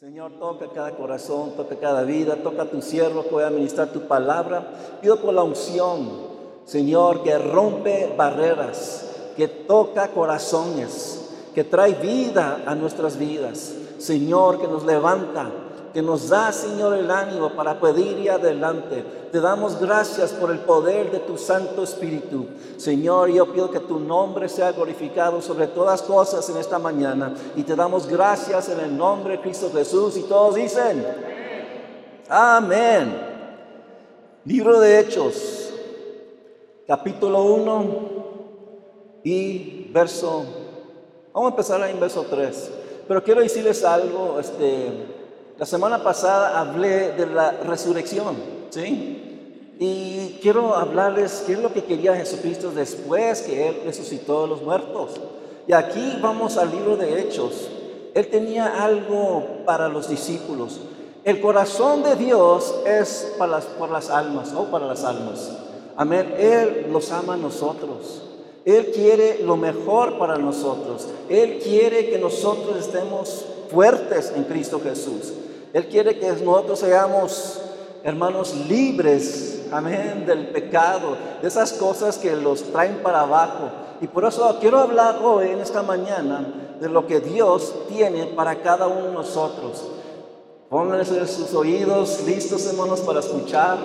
Señor, toca cada corazón, toca cada vida, toca a tu siervo que voy a administrar tu palabra. Pido por la unción, Señor, que rompe barreras, que toca corazones, que trae vida a nuestras vidas. Señor, que nos levanta, que nos da, Señor, el ánimo para poder ir adelante. Te damos gracias por el poder de tu Santo Espíritu. Señor, yo pido que tu nombre sea glorificado sobre todas cosas en esta mañana. Y te damos gracias en el nombre de Cristo Jesús. Y todos dicen, amén. Libro de Hechos, capítulo 1 y verso, vamos a empezar ahí en verso 3. Pero quiero decirles algo, este la semana pasada hablé de la resurrección, ¿sí? Y quiero hablarles qué es lo que quería Jesucristo después que Él resucitó a los muertos. Y aquí vamos al libro de Hechos. Él tenía algo para los discípulos. El corazón de Dios es para las, por las almas o para las almas. Amén. Él los ama a nosotros. Él quiere lo mejor para nosotros. Él quiere que nosotros estemos fuertes en Cristo Jesús. Él quiere que nosotros seamos, hermanos, libres, amén, del pecado, de esas cosas que los traen para abajo. Y por eso quiero hablar hoy, en esta mañana, de lo que Dios tiene para cada uno de nosotros. Pónganse sus oídos listos, hermanos, para escuchar.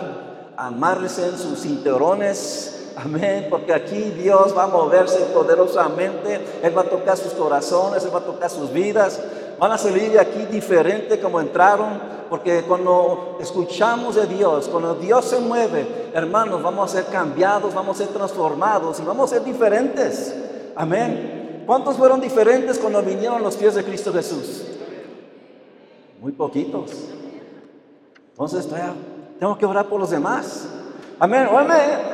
Amárrense en sus cinturones. Amén, porque aquí Dios va a moverse poderosamente. Él va a tocar sus corazones, Él va a tocar sus vidas van a salir de aquí diferente como entraron, porque cuando escuchamos de Dios, cuando Dios se mueve, hermanos, vamos a ser cambiados, vamos a ser transformados y vamos a ser diferentes. Amén. ¿Cuántos fueron diferentes cuando vinieron los pies de Cristo Jesús? Muy poquitos. Entonces, tengo que orar por los demás. Amén.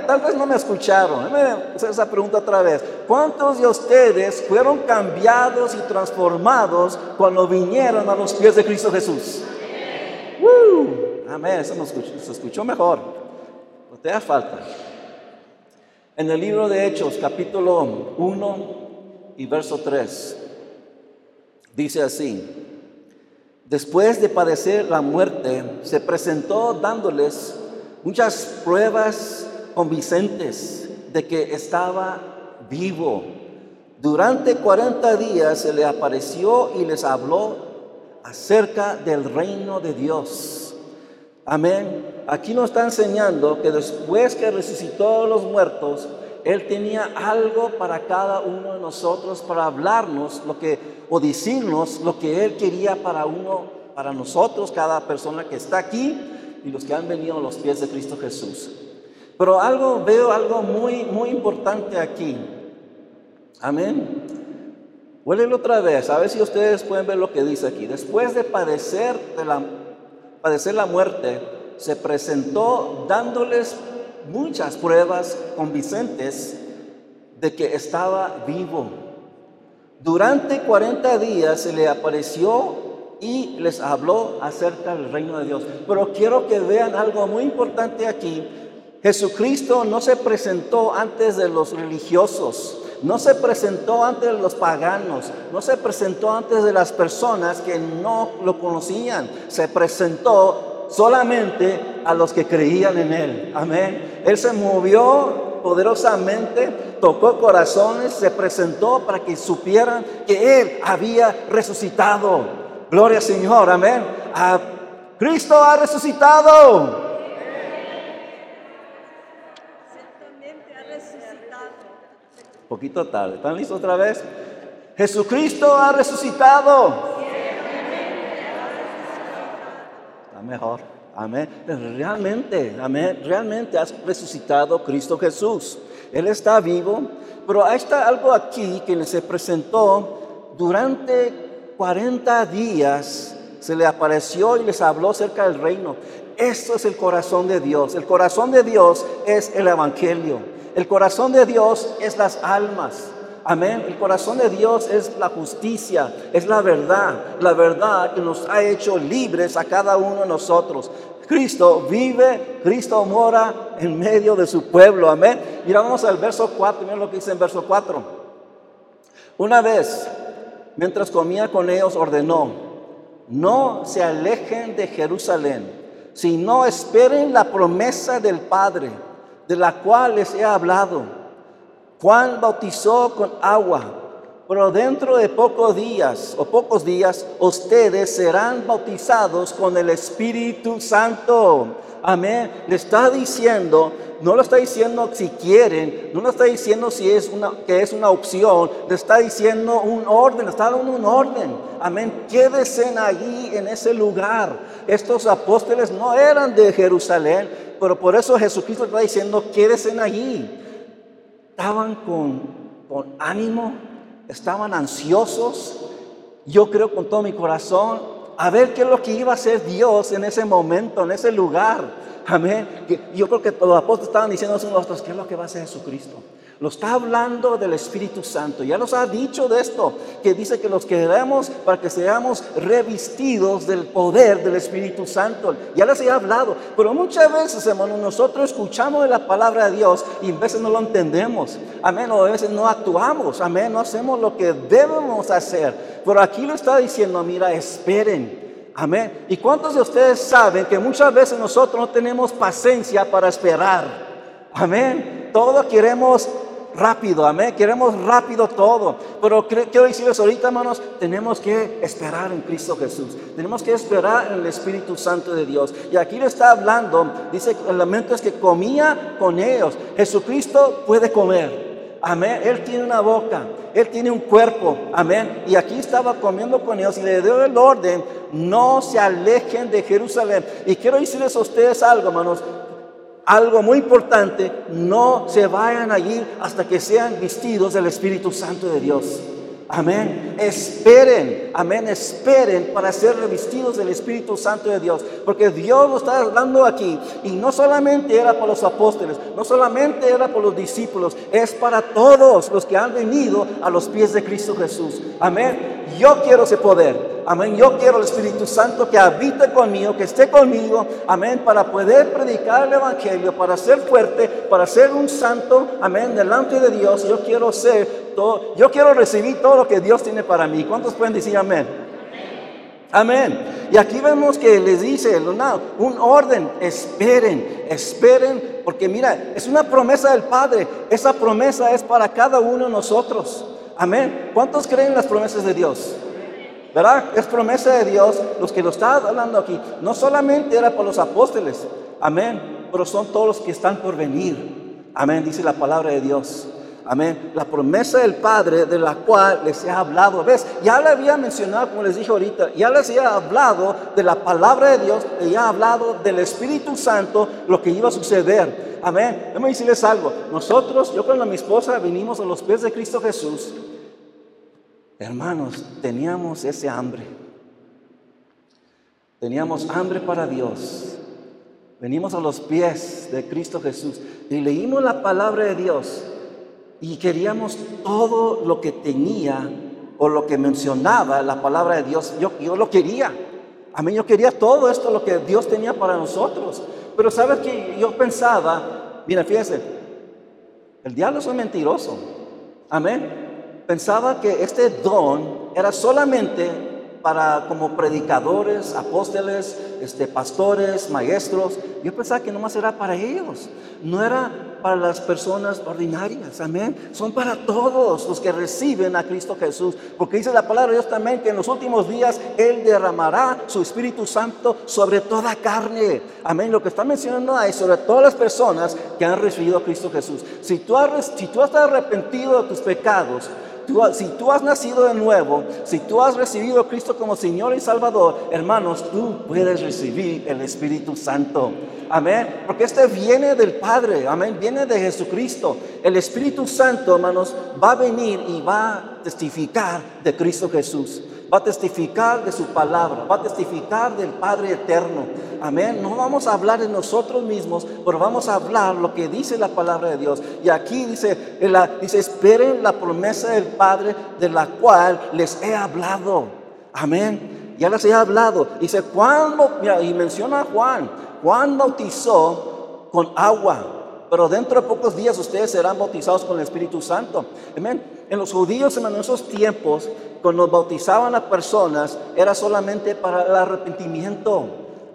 tal vez no me escucharon. Déjame hacer esa pregunta otra vez. ¿Cuántos de ustedes fueron cambiados y transformados cuando vinieron a los pies de Cristo Jesús? Amén. Eso se escuchó mejor. No te da falta. En el libro de Hechos, capítulo 1 y verso 3, dice así. Después de padecer la muerte, se presentó dándoles muchas pruebas convincentes de que estaba vivo. Durante 40 días se le apareció y les habló acerca del reino de Dios. Amén. Aquí nos está enseñando que después que resucitó a los muertos, Él tenía algo para cada uno de nosotros, para hablarnos lo que, o decirnos lo que Él quería para uno, para nosotros, cada persona que está aquí y los que han venido a los pies de Cristo Jesús. Pero algo, veo algo muy, muy importante aquí. Amén. Huélelo otra vez, a ver si ustedes pueden ver lo que dice aquí. Después de padecer, de la, padecer la muerte, se presentó dándoles muchas pruebas convincentes de que estaba vivo. Durante 40 días se le apareció y les habló acerca del reino de Dios. Pero quiero que vean algo muy importante aquí. Jesucristo no se presentó antes de los religiosos, no se presentó antes de los paganos, no se presentó antes de las personas que no lo conocían, se presentó solamente a los que creían en Él. Amén. Él se movió poderosamente, tocó corazones, se presentó para que supieran que Él había resucitado. Gloria al Señor, amén. A Cristo ha resucitado. poquito tarde. ¿Están listos otra vez? Jesucristo ha resucitado. Está mejor. Amén. Realmente, amén. Realmente ha resucitado Cristo Jesús. Él está vivo. Pero hay está algo aquí que se presentó durante 40 días se le apareció y les habló acerca del reino. Esto es el corazón de Dios. El corazón de Dios es el Evangelio. El corazón de Dios es las almas. Amén. El corazón de Dios es la justicia, es la verdad. La verdad que nos ha hecho libres a cada uno de nosotros. Cristo vive, Cristo mora en medio de su pueblo. Amén. Vamos al verso 4. Mira lo que dice en verso 4. Una vez Mientras comía con ellos, ordenó, no se alejen de Jerusalén, sino esperen la promesa del Padre, de la cual les he hablado. Juan bautizó con agua, pero dentro de pocos días o pocos días ustedes serán bautizados con el Espíritu Santo. Amén. Le está diciendo, no lo está diciendo si quieren, no lo está diciendo si es una, que es una opción, le está diciendo un orden, le está dando un orden. Amén. Quédense allí en ese lugar. Estos apóstoles no eran de Jerusalén, pero por eso Jesucristo está diciendo, quédense allí. Estaban con, con ánimo, estaban ansiosos. Yo creo con todo mi corazón a ver qué es lo que iba a hacer Dios en ese momento, en ese lugar. Amén. Yo creo que los apóstoles estaban diciendo a nosotros, ¿qué es lo que va a hacer Jesucristo? Lo está hablando del Espíritu Santo. Ya nos ha dicho de esto, que dice que los queremos para que seamos revestidos del poder del Espíritu Santo. Ya les he hablado. Pero muchas veces, hermanos, nosotros escuchamos la palabra de Dios y a veces no lo entendemos. Amén. O a veces no actuamos. Amén. No hacemos lo que debemos hacer. Pero aquí lo está diciendo, mira, esperen. Amén. ¿Y cuántos de ustedes saben que muchas veces nosotros no tenemos paciencia para esperar? Amén. Todos queremos rápido, amén. Queremos rápido todo. Pero quiero decirles ahorita, hermanos, tenemos que esperar en Cristo Jesús. Tenemos que esperar en el Espíritu Santo de Dios. Y aquí le está hablando, dice el lamento es que comía con ellos. Jesucristo puede comer. Amén. Él tiene una boca, Él tiene un cuerpo. Amén. Y aquí estaba comiendo con ellos y le dio el orden, no se alejen de Jerusalén. Y quiero decirles a ustedes algo, hermanos algo muy importante, no se vayan allí hasta que sean vestidos del Espíritu Santo de Dios. Amén. Esperen, amén, esperen para ser revestidos del Espíritu Santo de Dios. Porque Dios lo está hablando aquí. Y no solamente era para los apóstoles, no solamente era para los discípulos, es para todos los que han venido a los pies de Cristo Jesús. Amén. Yo quiero ese poder. Amén. Yo quiero el Espíritu Santo que habite conmigo, que esté conmigo. Amén. Para poder predicar el Evangelio, para ser fuerte, para ser un santo. Amén. Delante de Dios. Yo quiero ser todo. Yo quiero recibir todo lo que Dios tiene para mí. ¿Cuántos pueden decir amén? Amén. Y aquí vemos que les dice un orden, esperen, esperen, porque mira, es una promesa del Padre. Esa promesa es para cada uno de nosotros. Amén. ¿Cuántos creen en las promesas de Dios? ¿Verdad? Es promesa de Dios. Los que lo están hablando aquí, no solamente era para los apóstoles, amén, pero son todos los que están por venir. Amén, dice la palabra de Dios. Amén. La promesa del Padre de la cual les he hablado. ¿Ves? Ya le había mencionado, como les dije ahorita, ya les había hablado de la palabra de Dios, le había hablado del Espíritu Santo, lo que iba a suceder. Amén. Déjame decirles algo. Nosotros, yo con mi esposa, vinimos a los pies de Cristo Jesús. Hermanos, teníamos ese hambre. Teníamos hambre para Dios. Venimos a los pies de Cristo Jesús y leímos la palabra de Dios y queríamos todo lo que tenía o lo que mencionaba la palabra de Dios. Yo, yo lo quería. A mí yo quería todo esto, lo que Dios tenía para nosotros. Pero sabes que yo pensaba, mira, fíjese, el diablo es un mentiroso. Amén pensaba que este don era solamente para como predicadores, apóstoles, este, pastores, maestros. Yo pensaba que nomás era para ellos, no era para las personas ordinarias, amén. Son para todos los que reciben a Cristo Jesús, porque dice la palabra de Dios también que en los últimos días Él derramará su Espíritu Santo sobre toda carne, amén. Lo que está mencionando ahí sobre todas las personas que han recibido a Cristo Jesús. Si tú has, si tú has arrepentido de tus pecados, si tú has nacido de nuevo, si tú has recibido a Cristo como Señor y Salvador, hermanos, tú puedes recibir el Espíritu Santo. Amén. Porque este viene del Padre. Amén. Viene de Jesucristo. El Espíritu Santo, hermanos, va a venir y va a testificar de Cristo Jesús va a testificar de su palabra, va a testificar del Padre eterno. Amén. No vamos a hablar de nosotros mismos, pero vamos a hablar lo que dice la palabra de Dios. Y aquí dice, dice, esperen la promesa del Padre de la cual les he hablado. Amén. Ya les he hablado. Dice, cuando, mira, y menciona a Juan, Juan bautizó con agua, pero dentro de pocos días ustedes serán bautizados con el Espíritu Santo. Amén. En los judíos en esos tiempos, cuando bautizaban a personas, era solamente para el arrepentimiento.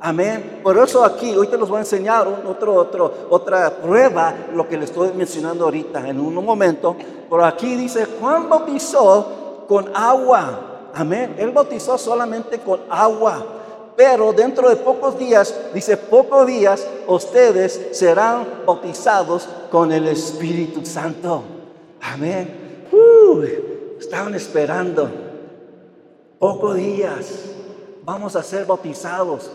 Amén. Por eso aquí, hoy te los voy a enseñar otro, otro, otra prueba, lo que le estoy mencionando ahorita en un momento. Por aquí dice, Juan bautizó con agua. Amén. Él bautizó solamente con agua. Pero dentro de pocos días, dice, pocos días, ustedes serán bautizados con el Espíritu Santo. Amén. Estaban esperando. Pocos días. Vamos a ser bautizados.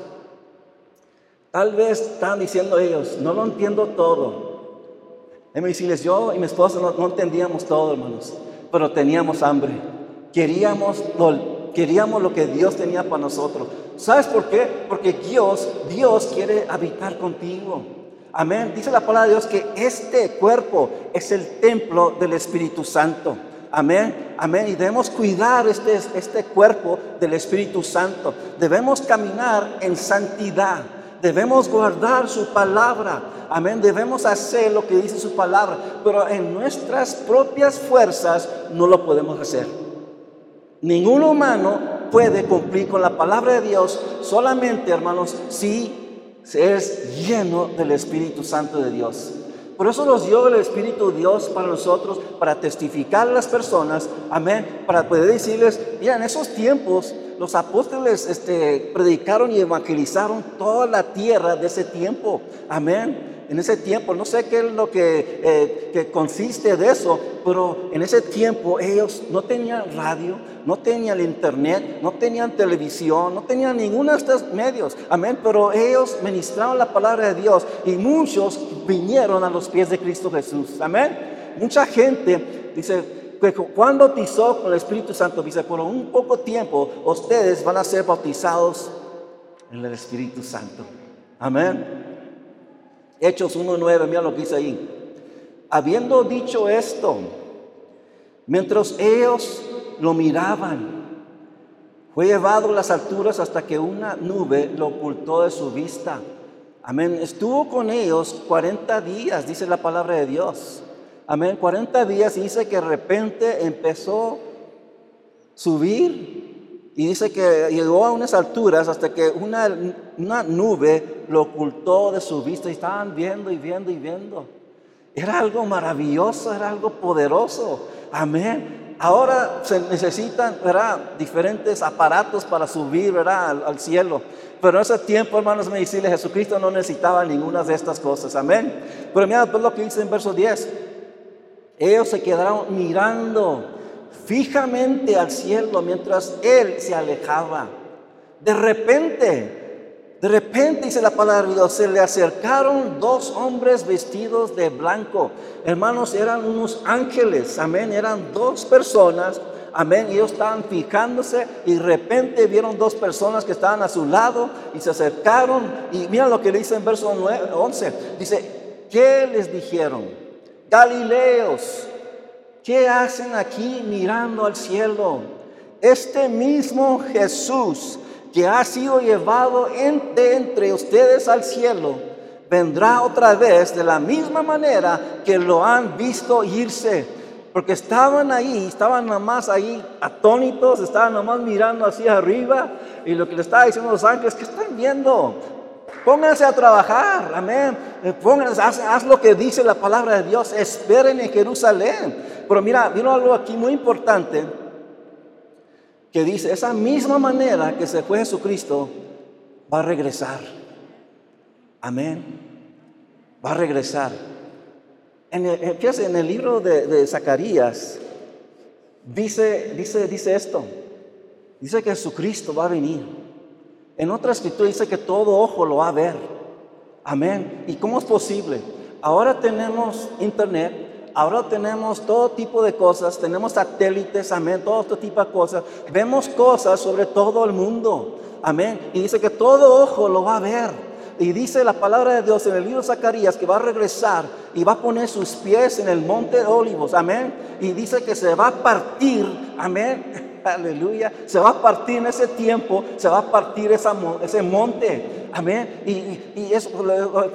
Tal vez están diciendo ellos, no lo entiendo todo. yo y mi esposa no, entendíamos todo, hermanos, pero teníamos hambre. Queríamos lo, queríamos lo que Dios tenía para nosotros. ¿Sabes por qué? Porque Dios, Dios quiere habitar contigo. Amén. Dice la palabra de Dios que este cuerpo es el templo del Espíritu Santo. Amén, amén. Y debemos cuidar este, este cuerpo del Espíritu Santo. Debemos caminar en santidad. Debemos guardar su palabra. Amén. Debemos hacer lo que dice su palabra. Pero en nuestras propias fuerzas no lo podemos hacer. Ningún humano puede cumplir con la palabra de Dios solamente, hermanos, si es lleno del Espíritu Santo de Dios. Por eso nos dio el Espíritu Dios para nosotros, para testificar a las personas, amén, para poder decirles, mira, en esos tiempos los apóstoles este, predicaron y evangelizaron toda la tierra de ese tiempo. Amén. En ese tiempo, no sé qué es lo que, eh, que consiste de eso, pero en ese tiempo ellos no tenían radio, no tenían internet, no tenían televisión, no tenían ninguno de estos medios. Amén. Pero ellos ministraron la palabra de Dios y muchos vinieron a los pies de Cristo Jesús. Amén. Mucha gente dice, Juan bautizó con el Espíritu Santo, dice, por un poco tiempo ustedes van a ser bautizados en el Espíritu Santo. Amén. Hechos 1.9, mira lo que dice ahí. Habiendo dicho esto, mientras ellos lo miraban, fue llevado a las alturas hasta que una nube lo ocultó de su vista. Amén. Estuvo con ellos 40 días, dice la palabra de Dios. Amén. 40 días y dice que de repente empezó a subir y dice que llegó a unas alturas hasta que una, una nube lo ocultó de su vista y estaban viendo y viendo y viendo. Era algo maravilloso, era algo poderoso. Amén. Ahora se necesitan ¿verdad? diferentes aparatos para subir ¿verdad? Al, cielo. Pero en ese tiempo, hermanos, me dice Jesucristo no necesitaba ninguna de estas cosas. Amén. Pero mira pues lo que dice en verso 10. Ellos se quedaron mirando fijamente al cielo mientras Él se alejaba. De repente, de repente dice la palabra de Dios, se le acercaron dos hombres vestidos de blanco. Hermanos, eran unos ángeles, amén, eran dos personas. Amén. Y ellos estaban fijándose y de repente vieron dos personas que estaban a su lado y se acercaron. Y mira lo que dice en verso 11. Dice, ¿qué les dijeron? Galileos, ¿qué hacen aquí mirando al cielo? Este mismo Jesús que ha sido llevado entre ustedes al cielo, vendrá otra vez de la misma manera que lo han visto irse. Porque estaban ahí, estaban nomás ahí atónitos, estaban nomás mirando hacia arriba. Y lo que le estaba diciendo los ángeles, ¿qué están viendo? Pónganse a trabajar, amén. Eh, pónganse, haz, lo que dice la palabra de Dios. Esperen en Jerusalén. Pero mira, vino algo aquí muy importante que dice, esa misma manera que se fue Jesucristo, va a regresar. Amén. Va a regresar. En el, eh, en el libro de, de Zacarías, dice, dice, dice esto. Dice que Jesucristo va a venir. En otra escritura dice que todo ojo lo va a ver. Amén. ¿Y cómo es posible? Ahora tenemos internet, ahora tenemos todo tipo de cosas, tenemos satélites, amén, todo este tipo de cosas. Vemos cosas sobre todo el mundo. Amén. Y dice que todo ojo lo va a ver. Y dice la palabra de Dios en el libro de Zacarías que va a regresar y va a poner sus pies en el monte de olivos. Amén. Y dice que se va a partir. Amén Aleluya. Se va a partir en ese tiempo, se va a partir ese monte. Amén. Y, y, eso,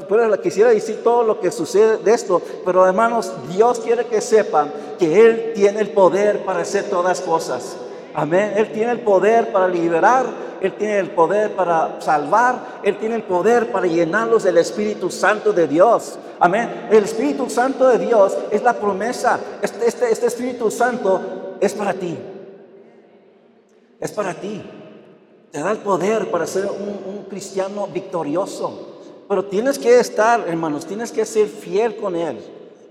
pero quisiera decir todo lo que sucede de esto. Pero hermanos, Dios quiere que sepan que Él tiene el poder para hacer todas cosas. Amén. Él tiene el poder para liberar, Él tiene el poder para salvar, Él tiene el poder para llenarlos del Espíritu Santo de Dios. Amén. El Espíritu Santo de Dios es la promesa. Este, este, este Espíritu Santo es para ti. Es para ti. Te da el poder para ser un, cristiano victorioso. Pero tienes que estar, hermanos, tienes que ser fiel con Él.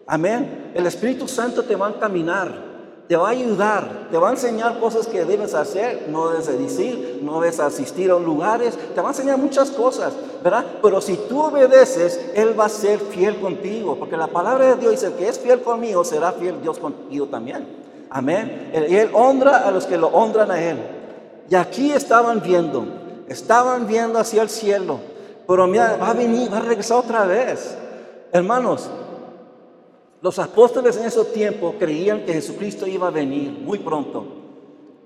Amén. El Espíritu Santo te va a caminar te va a ayudar, te va a enseñar cosas que debes hacer, no debes decir, no debes asistir a lugares, te va a enseñar muchas cosas, ¿verdad? Pero si tú obedeces, Él va a ser fiel contigo, porque la palabra de Dios dice, que es fiel conmigo, será fiel Dios contigo también. Amén. Y Él honra a los que lo honran a Él. Y aquí estaban viendo, estaban viendo hacia el cielo, pero mira, va a venir, va a regresar otra vez. Hermanos, los apóstoles en ese tiempo creían que Jesucristo iba a venir muy pronto.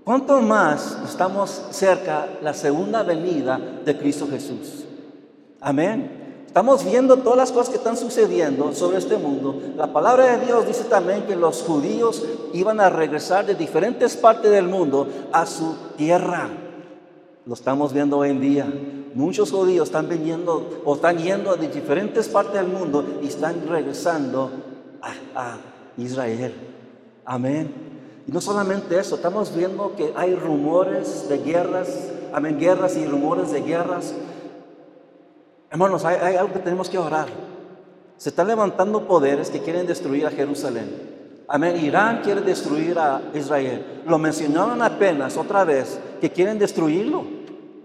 ¿Cuánto más estamos cerca la segunda venida de Cristo Jesús? Amén. Estamos viendo todas las cosas que están sucediendo sobre este mundo. La palabra de Dios dice también que los judíos iban a regresar de diferentes partes del mundo a su tierra. Lo estamos viendo hoy en día. Muchos judíos están viniendo o están yendo de diferentes partes del mundo y están regresando a, Israel. Amén. Y no solamente eso, estamos viendo que hay rumores de guerras, amén, guerras y rumores de guerras. Hermanos, hay, hay algo que tenemos que orar. Se están levantando poderes que quieren destruir a Jerusalén. Amén. Irán quiere destruir a Israel. Lo mencionaron apenas otra vez que quieren destruirlo.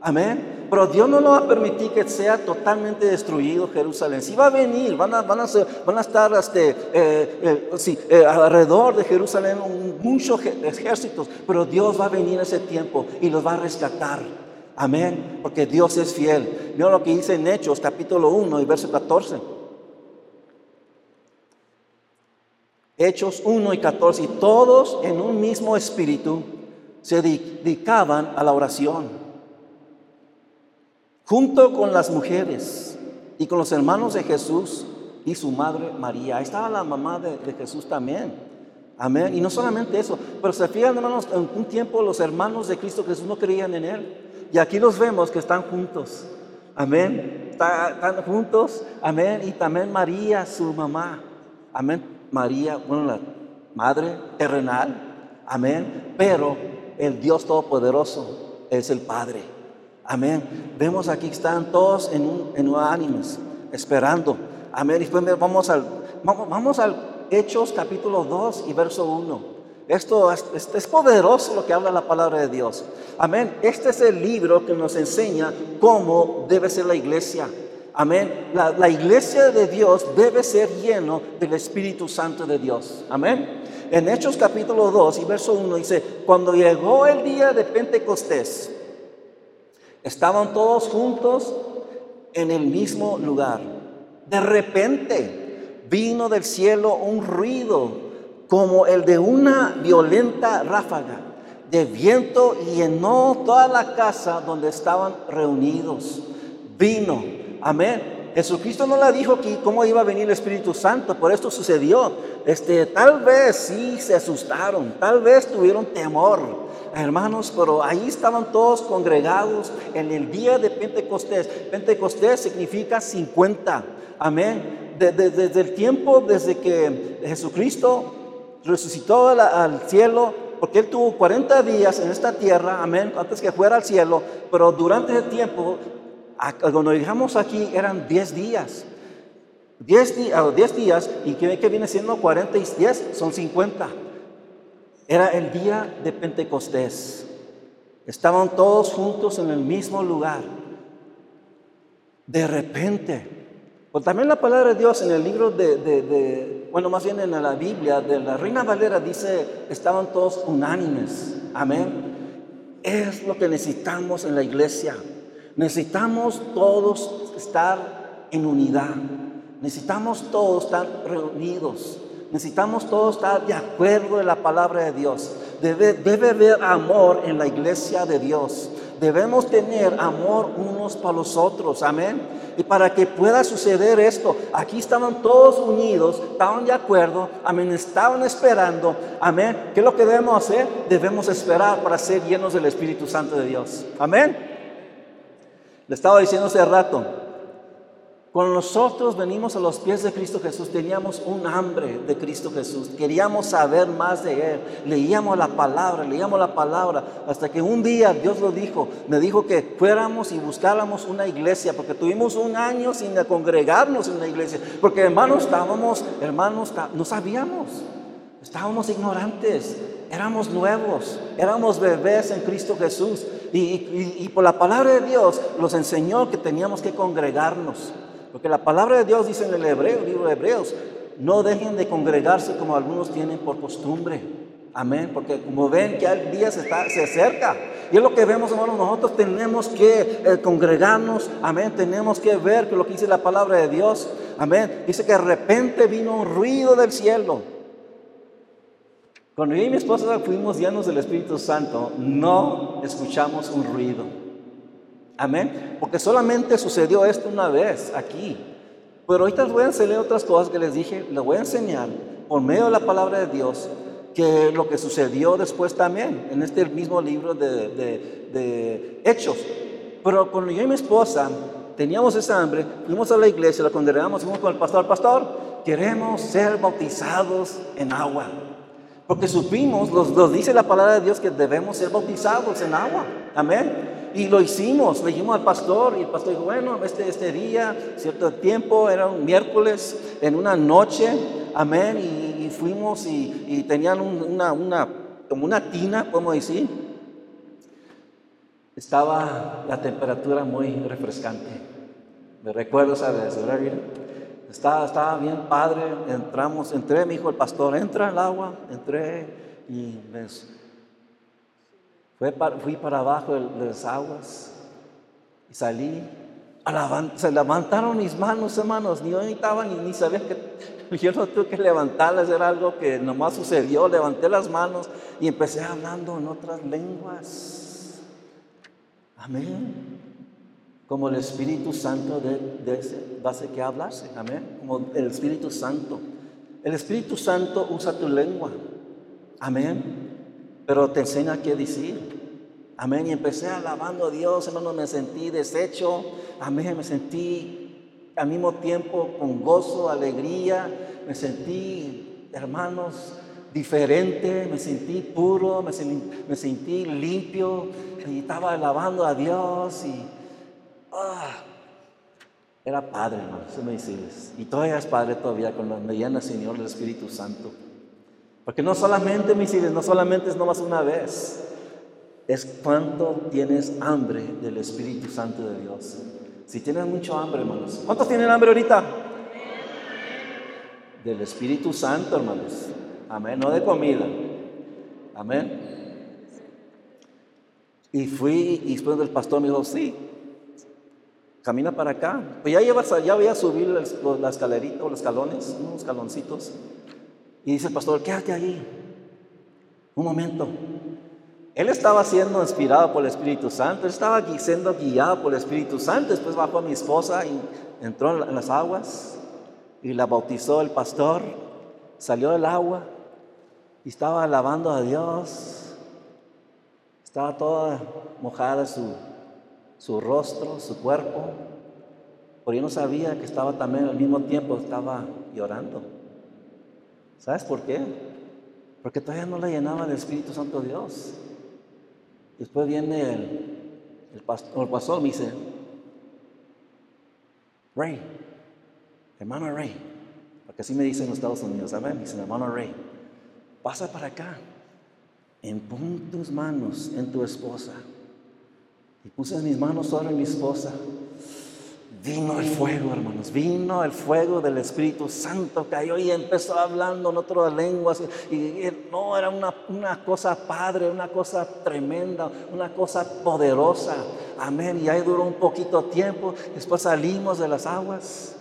Amén. Pero Dios no lo va a permitir que sea totalmente destruido Jerusalén. Si va a venir, van a, van a, van a estar este, eh, eh, eh, alrededor de Jerusalén muchos ejércitos, pero Dios va a venir ese tiempo y los va a rescatar. Amén, porque Dios es fiel. Mira lo que dice en Hechos capítulo 1 y verso 14. Hechos 1 y 14, y todos en un mismo espíritu se dedicaban a la oración junto con las mujeres y con los hermanos de Jesús y su madre María. Ahí estaba la mamá de, Jesús también. Amén. Y no solamente eso, pero se fijan, hermanos, en un tiempo los hermanos de Cristo Jesús no creían en Él. Y aquí los vemos que están juntos. Amén. Están juntos. Amén. Y también María, su mamá. Amén. María, bueno, la madre terrenal. Amén. Pero el Dios Todopoderoso es el Padre. Amén. Vemos aquí que están todos en un, en esperando. Amén. Y vamos al, vamos, vamos al Hechos capítulo 2 y verso 1. Esto es, poderoso lo que habla la palabra de Dios. Amén. Este es el libro que nos enseña cómo debe ser la iglesia. Amén. La, la, iglesia de Dios debe ser lleno del Espíritu Santo de Dios. Amén. En Hechos capítulo 2 y verso 1 dice, cuando llegó el día de Pentecostés, Estaban todos juntos en el mismo lugar. De repente vino del cielo un ruido como el de una violenta ráfaga de viento y llenó toda la casa donde estaban reunidos. Vino, amén. Jesucristo no le dijo que cómo iba a venir el Espíritu Santo, por esto sucedió. Este, tal vez sí se asustaron, tal vez tuvieron temor, hermanos, pero ahí estaban todos congregados en el día de Pentecostés. Pentecostés significa 50. Amén. Desde, el tiempo, desde que Jesucristo resucitó al, cielo, porque Él tuvo 40 días en esta tierra, amén, antes que fuera al cielo, pero durante ese tiempo, cuando llegamos aquí, eran 10 días. 10, días, y que, viene siendo 40 y 10 son 50. Era el día de Pentecostés. Estaban todos juntos en el mismo lugar. De repente, pues también la palabra de Dios en el libro de, bueno, más bien en la Biblia, de la Reina Valera dice, estaban todos unánimes. Amén. Es lo que necesitamos en la iglesia. Necesitamos todos estar en unidad. Necesitamos todos estar reunidos. Necesitamos todos estar de acuerdo en la palabra de Dios. Debe, debe haber amor en la iglesia de Dios. Debemos tener amor unos para los otros, amén. Y para que pueda suceder esto, aquí estaban todos unidos, estaban de acuerdo, amén, estaban esperando, amén. ¿Qué es lo que debemos hacer? Debemos esperar para ser llenos del Espíritu Santo de Dios, amén. Le estaba diciendo hace rato, cuando nosotros venimos a los pies de Cristo Jesús, teníamos un hambre de Cristo Jesús. Queríamos saber más de Él. Leíamos la palabra, leíamos la palabra. Hasta que un día Dios lo dijo. Me dijo que fuéramos y buscáramos una iglesia. Porque tuvimos un año sin congregarnos en una iglesia. Porque hermanos estábamos, hermanos, no sabíamos. Estábamos ignorantes. Éramos nuevos. Éramos bebés en Cristo Jesús. Y, y por la palabra de Dios nos enseñó que teníamos que congregarnos. Porque la palabra de Dios dice en el hebreo, libro de Hebreos, no dejen de congregarse como algunos tienen por costumbre. Amén, porque como ven que el día se, está, se acerca. Y es lo que vemos, hermanos, nosotros tenemos que eh, congregarnos, amén, tenemos que ver que lo que dice la palabra de Dios, amén. Dice que de repente vino un ruido del cielo. Cuando yo y mi esposa fuimos llenos del Espíritu Santo, no escuchamos un ruido. Amén. Porque solamente sucedió esto una vez aquí. Pero ahorita les voy a enseñar otras cosas que les dije. Les voy a enseñar por medio de la palabra de Dios que lo que sucedió después también en este mismo libro de, Hechos. Pero cuando yo y mi esposa teníamos esa hambre, fuimos a la iglesia, la congregamos, fuimos con el pastor, pastor, queremos ser bautizados en agua. Porque supimos, nos dice la palabra de Dios que debemos ser bautizados en agua. Amén. Y lo hicimos, le dijimos al pastor y el pastor dijo, bueno, este, este día, cierto tiempo, era un miércoles, en una noche, amén, y, fuimos y, tenían una, una, como una tina, podemos decir. Estaba la temperatura muy refrescante. Me recuerdo esa vez, ¿verdad? Estaba, estaba bien padre, entramos, entré, me dijo el pastor, entra al agua, entré y me fui para abajo de las aguas y salí. se levantaron mis manos, hermanos. Ni yo ni estaba ni, ni sabía que yo no tuve que levantarlas. Era algo que nomás sucedió. Levanté las manos y empecé hablando en otras lenguas. Amén. Como el Espíritu Santo de, de ese, hace que hablarse. Amén. Como el Espíritu Santo. El Espíritu Santo usa tu lengua. Amén pero te enseña qué decir. Amén. Y empecé alabando a Dios, hermano, me sentí deshecho. Amén. Me sentí al mismo tiempo con gozo, alegría. Me sentí, hermanos, diferente. Me sentí puro, me, sentí limpio. Y estaba alabando a Dios. Y ah, era padre, hermano. Eso me. Y todavía es padre todavía cuando me llena Señor el Espíritu Santo. Porque no solamente, mis hijos, no solamente es nomás una vez, es cuánto tienes hambre del Espíritu Santo de Dios. Si tienes mucho hambre, hermanos. ¿Cuántos tienen hambre ahorita? Del Espíritu Santo, hermanos. Amén, no de comida. Amén. Y fui y después del pastor me dijo, sí, camina para acá. Pues ya, llevas, ya voy a subir la escalerita o los escalones, unos escaloncitos. Y dice el pastor, quédate ahí. Un momento. Él estaba siendo inspirado por el Espíritu Santo, él estaba siendo guiado por el Espíritu Santo. Después bajó a mi esposa y entró en las aguas y la bautizó el pastor. Salió del agua y estaba alabando a Dios. Estaba toda mojada su, su rostro, su cuerpo. Pero yo no sabía que estaba también al mismo tiempo, estaba llorando. ¿Sabes por qué? Porque todavía no la llenaba el Espíritu Santo Dios. Después viene el, pastor, el me dice, Rey, hermano Rey, porque así me dicen en los Estados Unidos. Me dicen, hermano Rey, pasa para acá, pon tus manos en tu esposa. Y puse mis manos sobre mi esposa. Vino el fuego, hermanos, vino el fuego del Espíritu Santo, cayó y empezó hablando en otras lenguas. Y, no, era una, una, cosa padre, una cosa tremenda, una cosa poderosa. Amén. Y ahí duró un poquito tiempo. Después salimos de las aguas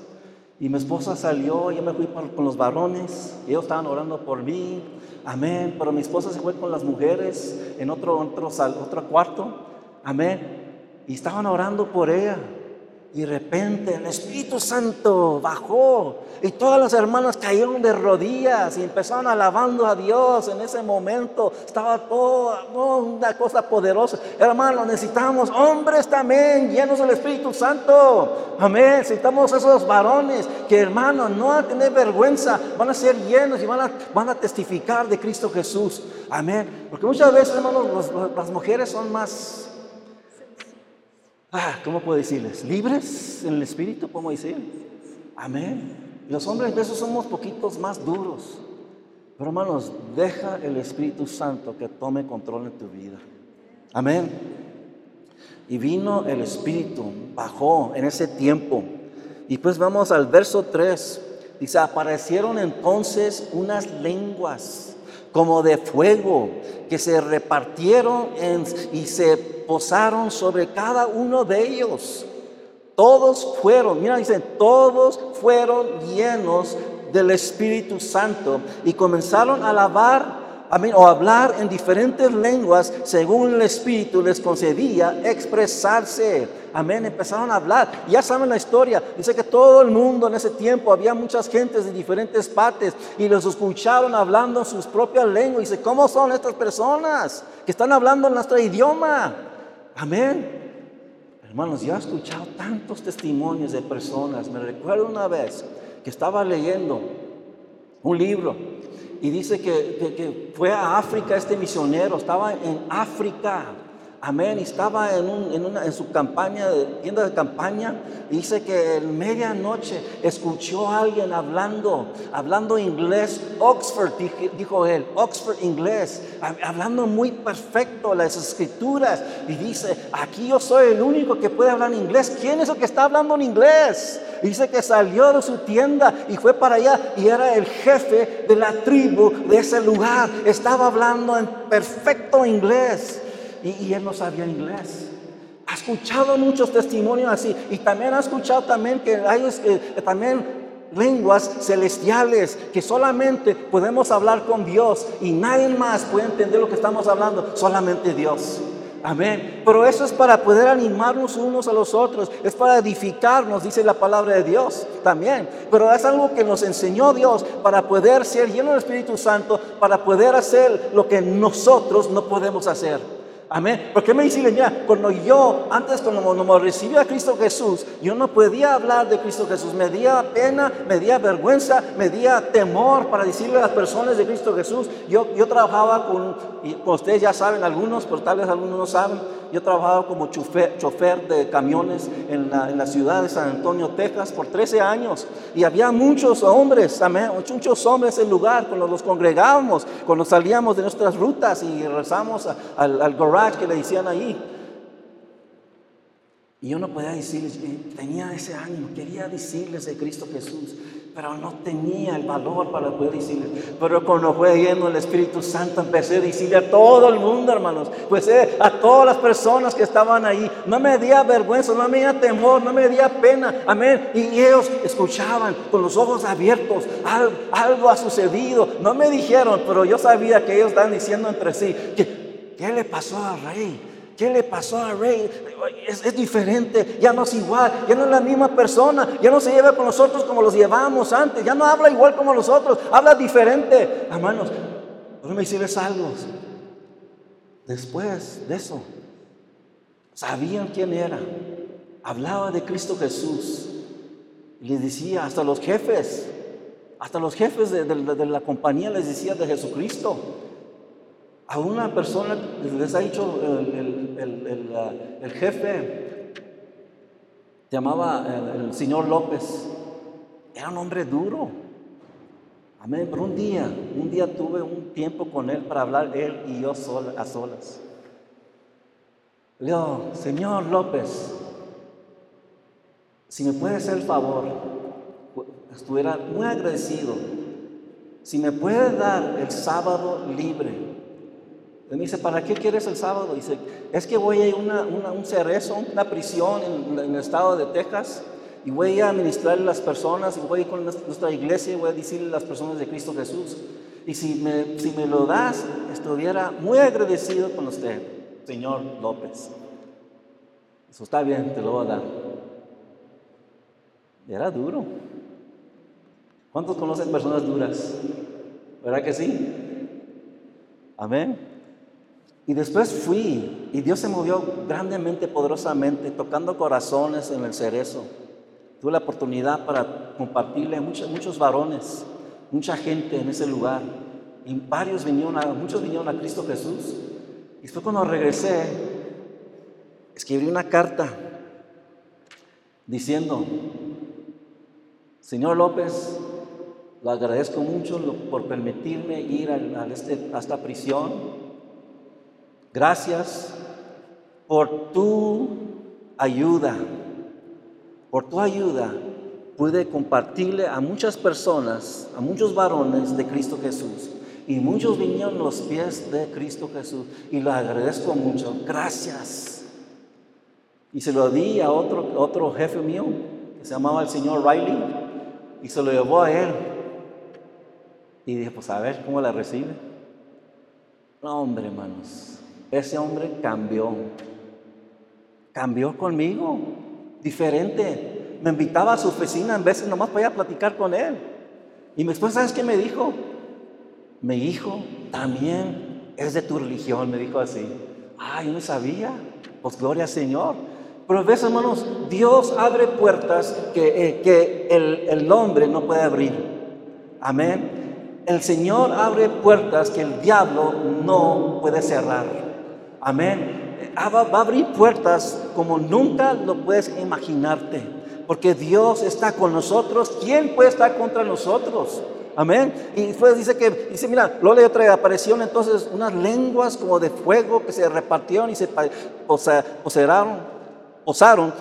Y mi esposa salió, yo me fui con los varones, ellos estaban orando por mí, amén. Pero mi esposa se fue con las mujeres en otro, otro, otro cuarto, amén. Y estaban orando por ella. Y de repente el Espíritu Santo bajó y todas las hermanas cayeron de rodillas y empezaron alabando a Dios. En ese momento estaba todo, una cosa poderosa. Hermanos, necesitamos hombres también llenos del Espíritu Santo. Amén. Necesitamos esos varones que, hermanos, no a tener vergüenza, van a ser llenos y van a, van a testificar de Cristo Jesús. Amén. Porque muchas veces, hermanos, las mujeres son más ah, ¿cómo puedo decirles? Libres en el espíritu, ¿cómo decir? Amén. Los hombres a veces somos poquitos más duros. Pero hermanos, deja el Espíritu Santo que tome control en tu vida. Amén. Y vino el Espíritu, bajó en ese tiempo. Y pues vamos al verso 3. Dice, aparecieron entonces unas lenguas como de fuego que se repartieron y se posaron sobre cada uno de ellos. Todos fueron, mira, dicen, todos fueron llenos del Espíritu Santo y comenzaron a alabar o hablar en diferentes lenguas según el Espíritu les concedía expresarse. Amén, empezaron a hablar. Ya saben la historia. Dice que todo el mundo en ese tiempo había muchas gentes de diferentes partes y los escucharon hablando en sus propias lenguas. Dice, ¿cómo son estas personas que están hablando en nuestro idioma? Amén. Hermanos, yo he escuchado tantos testimonios de personas. Me recuerdo una vez que estaba leyendo un libro y dice que, fue a África este misionero, estaba en África. Amén. Estaba en, en, su campaña, tienda de campaña. Y dice que en medianoche escuchó a alguien hablando, hablando inglés, Oxford, dijo él, Oxford inglés, hablando muy perfecto las escrituras. Y dice, aquí yo soy el único que puede hablar inglés. ¿Quién es el que está hablando en inglés? Dice que salió de su tienda y fue para allá y era el jefe de la tribu de ese lugar. Estaba hablando en perfecto inglés y, él no sabía inglés. Ha escuchado muchos testimonios así y también ha escuchado también que hay también lenguas celestiales que solamente podemos hablar con Dios y nadie más puede entender lo que estamos hablando, solamente Dios. Amén. Pero eso es para poder animarnos unos a los otros. Es para edificarnos, dice la palabra de Dios también. Pero es algo que nos enseñó Dios para poder ser lleno del Espíritu Santo, para poder hacer lo que nosotros no podemos hacer. Amén. Porque me dice, mira, cuando yo, antes cuando me recibí a Cristo Jesús, yo no podía hablar de Cristo Jesús. Me dio pena, me dio vergüenza, me dio temor para decirle a las personas de Cristo Jesús. Yo, yo trabajaba con, ustedes ya saben, algunos, pero tal vez algunos no saben, yo trabajaba como chofer, de camiones en la, ciudad de San Antonio, Texas, por 13 años. Y había muchos hombres, muchos hombres en el lugar, cuando los congregábamos, cuando salíamos de nuestras rutas y regresamos al, al garage que le decían ahí. Y yo no podía decirles, tenía ese ánimo, quería decirles de Cristo Jesús, pero no tenía el valor para poder decirles. Pero cuando fue lleno el Espíritu Santo, empecé a decirle a todo el mundo, hermanos, pues eh, a todas las personas que estaban ahí, no me dio vergüenza, no me dio temor, no me dio pena, amén. Y ellos escuchaban con los ojos abiertos, algo ha sucedido. No me dijeron, pero yo sabía que ellos estaban diciendo entre sí, que, ¿qué le pasó al rey? ¿Qué le pasó al rey? Es, diferente, ya no es igual, ya no es la misma persona, ya no se lleva con nosotros como los llevábamos antes, ya no habla igual como nosotros, habla diferente. Hermanos, déjame decirles algo. Después de eso, sabían quién era, hablaba de Cristo Jesús, y les decía, hasta los jefes, hasta los jefes de la compañía les decía de Jesucristo a una persona, les ha dicho el, jefe, llamaba el, señor López, era un hombre duro. Amén, pero un día, un día tuve un tiempo con él para hablar él y yo a solas. Le digo, señor López, si me puede hacer el favor, estuviera muy agradecido, si me puede dar el sábado libre me dice, ¿para qué quieres el sábado? Dice, es que voy a ir a un cerezo, una prisión en, el estado de Texas. y voy a ministrarle a las personas, y voy a ir con nuestra iglesia y voy a decirle a las personas de Cristo Jesús. Y si me, si me lo das, estuviera muy agradecido con usted, señor López. Eso está bien, te lo voy a dar. Era duro. ¿Cuántos conocen personas duras? ¿Verdad que sí? Amén. Y después fui y Dios se movió grandemente, poderosamente, tocando corazones en el cerezo. Tuve la oportunidad para compartirle a muchos, muchos varones, mucha gente en ese lugar. Y varios vinieron a, muchos vinieron a Cristo Jesús. Y fue cuando regresé, escribí una carta diciendo, Señor López, le agradezco mucho por permitirme ir este, a, esta prisión. Gracias por tu ayuda. Por tu ayuda pude compartirle a muchas personas, a muchos varones de Cristo Jesús. Y muchos vinieron los pies de Cristo Jesús. Y lo agradezco mucho. Gracias. Y se lo di a otro, otro jefe mío, que se llamaba el señor Riley. Y se lo llevó a él. Y dije, pues a ver cómo la recibe. No, hombre, hermanos, ese hombre cambió. Cambió conmigo, diferente. Me invitaba a su oficina en veces nomás para platicar con él. Y después, ¿sabes qué me dijo? Mi hijo también es de tu religión, me dijo así. Yo no sabía. Pues gloria al Señor. Pero ves, hermanos, Dios abre puertas que, eh, que el, el hombre no puede abrir. Amén el Señor abre puertas que el diablo no puede cerrar. Amén. Ah, va, a abrir puertas como nunca lo puedes imaginarte. Porque Dios está con nosotros. ¿Quién puede estar contra nosotros? Amén. Y después dice que, dice, mira, luego le otra aparecieron entonces unas lenguas como de fuego que se repartieron y se posaron,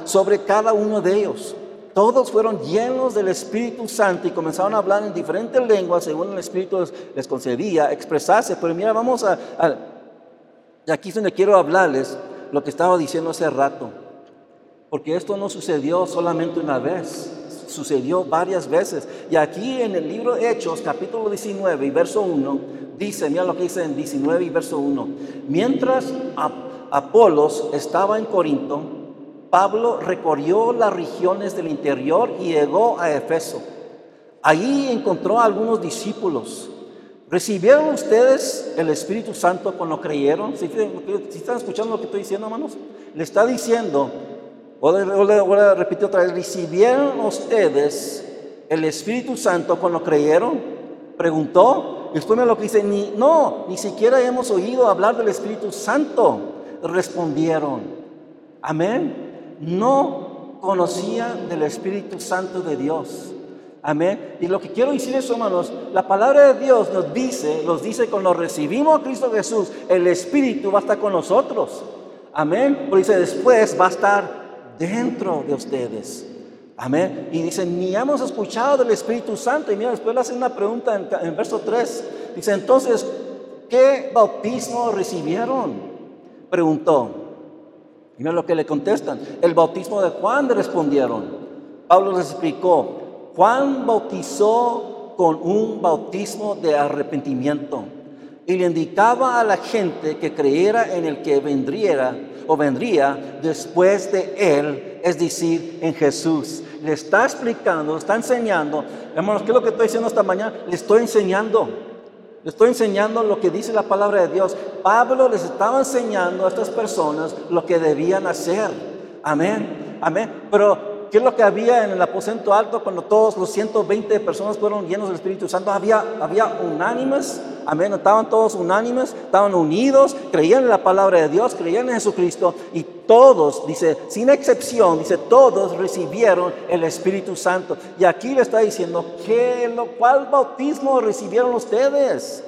sobre cada uno de ellos. Todos fueron llenos del Espíritu Santo y comenzaron a hablar en diferentes lenguas según el Espíritu les concedía expresarse. Pero mira, vamos a, y aquí es donde quiero hablarles lo que estaba diciendo hace rato. Porque esto no sucedió solamente una vez, sucedió varias veces. Y aquí en el libro de Hechos, capítulo 19 y verso 1, dice, mira lo que dice en 19 y verso 1, mientras Apolos estaba en Corinto, Pablo recorrió las regiones del interior y llegó a Efeso. Allí encontró a algunos discípulos. ¿Recibieron ustedes el Espíritu Santo cuando creyeron? ¿Sí, están escuchando lo que estoy diciendo, hermanos? Le está diciendo, voy a repetir otra vez, ¿recibieron ustedes el Espíritu Santo cuando creyeron? Preguntó. Y después me lo que dice, ni, no, ni siquiera hemos oído hablar del Espíritu Santo. Respondieron. Amén no conocían del Espíritu Santo de Dios. Amén. Y lo que quiero decir es, hermanos, la palabra de Dios nos dice, nos dice cuando recibimos a Cristo Jesús, el Espíritu va a estar con nosotros. Amén. Pero dice, después va a estar dentro de ustedes. Amén. Y dice, ni hemos escuchado del Espíritu Santo. Y mira, después le hace una pregunta en, en verso 3. Dice, entonces, ¿qué bautismo recibieron? Preguntó. Y lo que le contestan. El bautismo de Juan respondieron. Pablo les explicó. Juan bautizó con un bautismo de arrepentimiento y le indicaba a la gente que creyera en el que vendría o vendría después de él, es decir, en Jesús. Le está explicando, está enseñando. Hermanos, ¿qué es lo que estoy diciendo esta mañana? Le estoy enseñando. Le estoy enseñando lo que dice la palabra de Dios. Pablo les estaba enseñando a estas personas lo que debían hacer. Amén. Amén. Pero ¿Qué es lo que había en el aposento alto cuando todos los 120 personas fueron llenos del Espíritu Santo? Había, había unánimes, amén, estaban todos unánimes, estaban unidos, creían en la palabra de Dios, creían en Jesucristo y todos, dice, sin excepción, dice, todos recibieron el Espíritu Santo. Y aquí le está diciendo, ¿qué, lo, ¿cuál bautismo recibieron ustedes?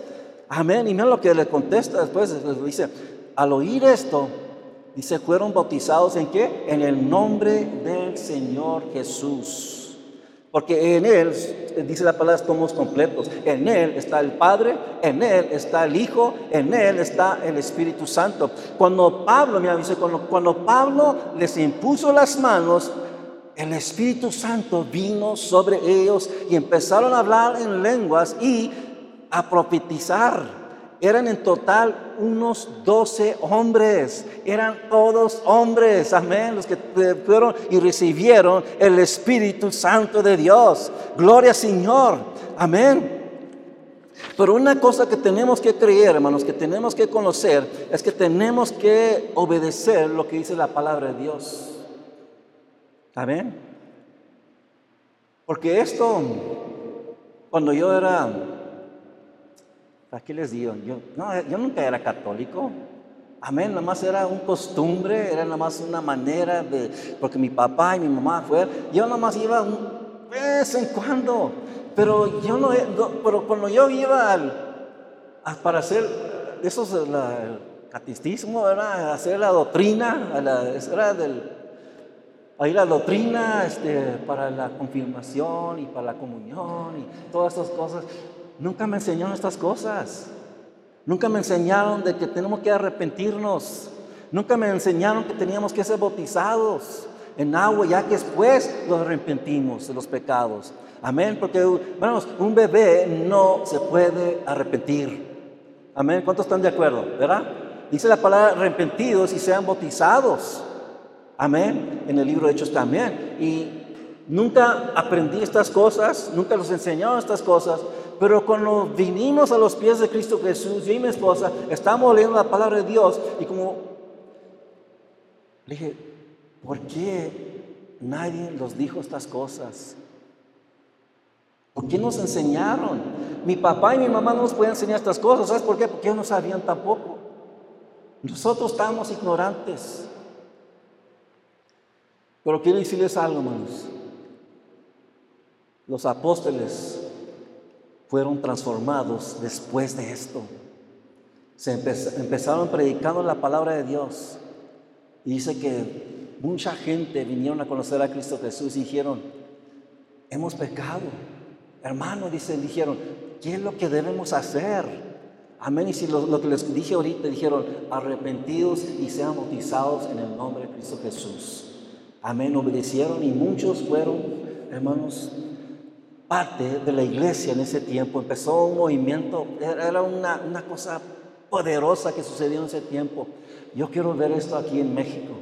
Amén. Y mira lo que le contesta después, le dice, al oír esto, Dice, fueron bautizados en qué? En el nombre del Señor Jesús. Porque en Él, dice la palabra, estamos completos. En Él está el Padre, en Él está el Hijo, en Él está el Espíritu Santo. Cuando Pablo, mira, dice, cuando, cuando Pablo les impuso las manos, el Espíritu Santo vino sobre ellos y empezaron a hablar en lenguas y a profetizar. Eran en total unos doce hombres, eran todos hombres, amén, los que fueron y recibieron el Espíritu Santo de Dios. Gloria al Señor, amén. Pero una cosa que tenemos que creer, hermanos, que tenemos que conocer, es que tenemos que obedecer lo que dice la palabra de Dios. Amén. Porque esto, cuando yo era, qué les digo? Yo, no, yo nunca era católico. Amén, nada más era un costumbre, era nada más una manera de, porque mi papá y mi mamá fueron, yo nada más iba un vez en cuando, pero yo no, pero cuando yo iba al, para hacer, eso es el catecismo, era hacer la doctrina, era del, Ahí la doctrina este, para la confirmación y para la comunión y todas estas cosas. Nunca me enseñaron estas cosas. Nunca me enseñaron de que tenemos que arrepentirnos. Nunca me enseñaron que teníamos que ser bautizados en agua, ya que después nos arrepentimos de los pecados. Amén, porque vamos, un bebé no se puede arrepentir. Amén, ¿cuántos están de acuerdo? ¿Verdad? Dice la palabra arrepentidos y sean bautizados. Amén. En el libro de Hechos también. Y nunca aprendí estas cosas, nunca los enseñaron estas cosas. Pero cuando vinimos a los pies de Cristo Jesús, yo y mi esposa, estamos leyendo la palabra de Dios y como le dije, ¿por qué nadie nos dijo estas cosas? ¿Por qué nos enseñaron? Mi papá y mi mamá no nos pueden enseñar estas cosas. ¿Sabes por qué? Porque ellos no sabían tampoco. Nosotros estábamos ignorantes. Pero quiero decirles algo, hermanos. Los apóstoles fueron transformados después de esto. Se empezaron predicando la palabra de Dios. Y dice que mucha gente vinieron a conocer a Cristo Jesús y dijeron, hemos pecado. Hermano, dicen, dijeron, ¿qué es lo que debemos hacer? Amén. Y si lo, lo que les dije ahorita, dijeron, arrepentidos y sean bautizados en el nombre de Cristo Jesús. Amén, obedecieron y muchos fueron, hermanos, parte de la iglesia en ese tiempo. Empezó un movimiento, era una, una cosa poderosa que sucedió en ese tiempo. Yo quiero ver esto aquí en México.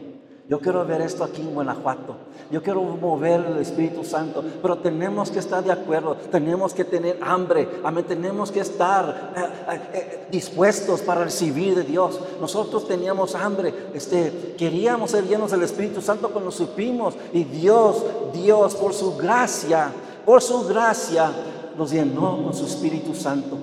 Yo quiero ver esto aquí en Guanajuato. Yo quiero mover el Espíritu Santo. Pero tenemos que estar de acuerdo. Tenemos que tener hambre. Amén. Tenemos que estar eh, eh, eh, dispuestos para recibir de Dios. Nosotros teníamos hambre. Este, queríamos ser llenos del Espíritu Santo cuando supimos. Y Dios, Dios, por su gracia, por su gracia, nos llenó con su Espíritu Santo.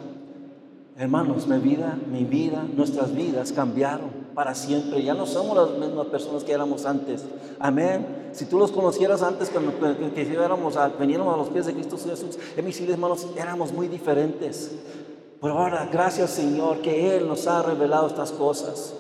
Hermanos, mi vida, mi vida, nuestras vidas cambiaron para siempre. Ya no somos las mismas personas que éramos antes. Amén. Si tú los conocieras antes, cuando que, éramos, veníamos a los pies de Cristo Jesús, en mis hermanos, éramos muy diferentes. Pero ahora, gracias Señor, que Él nos ha revelado estas cosas.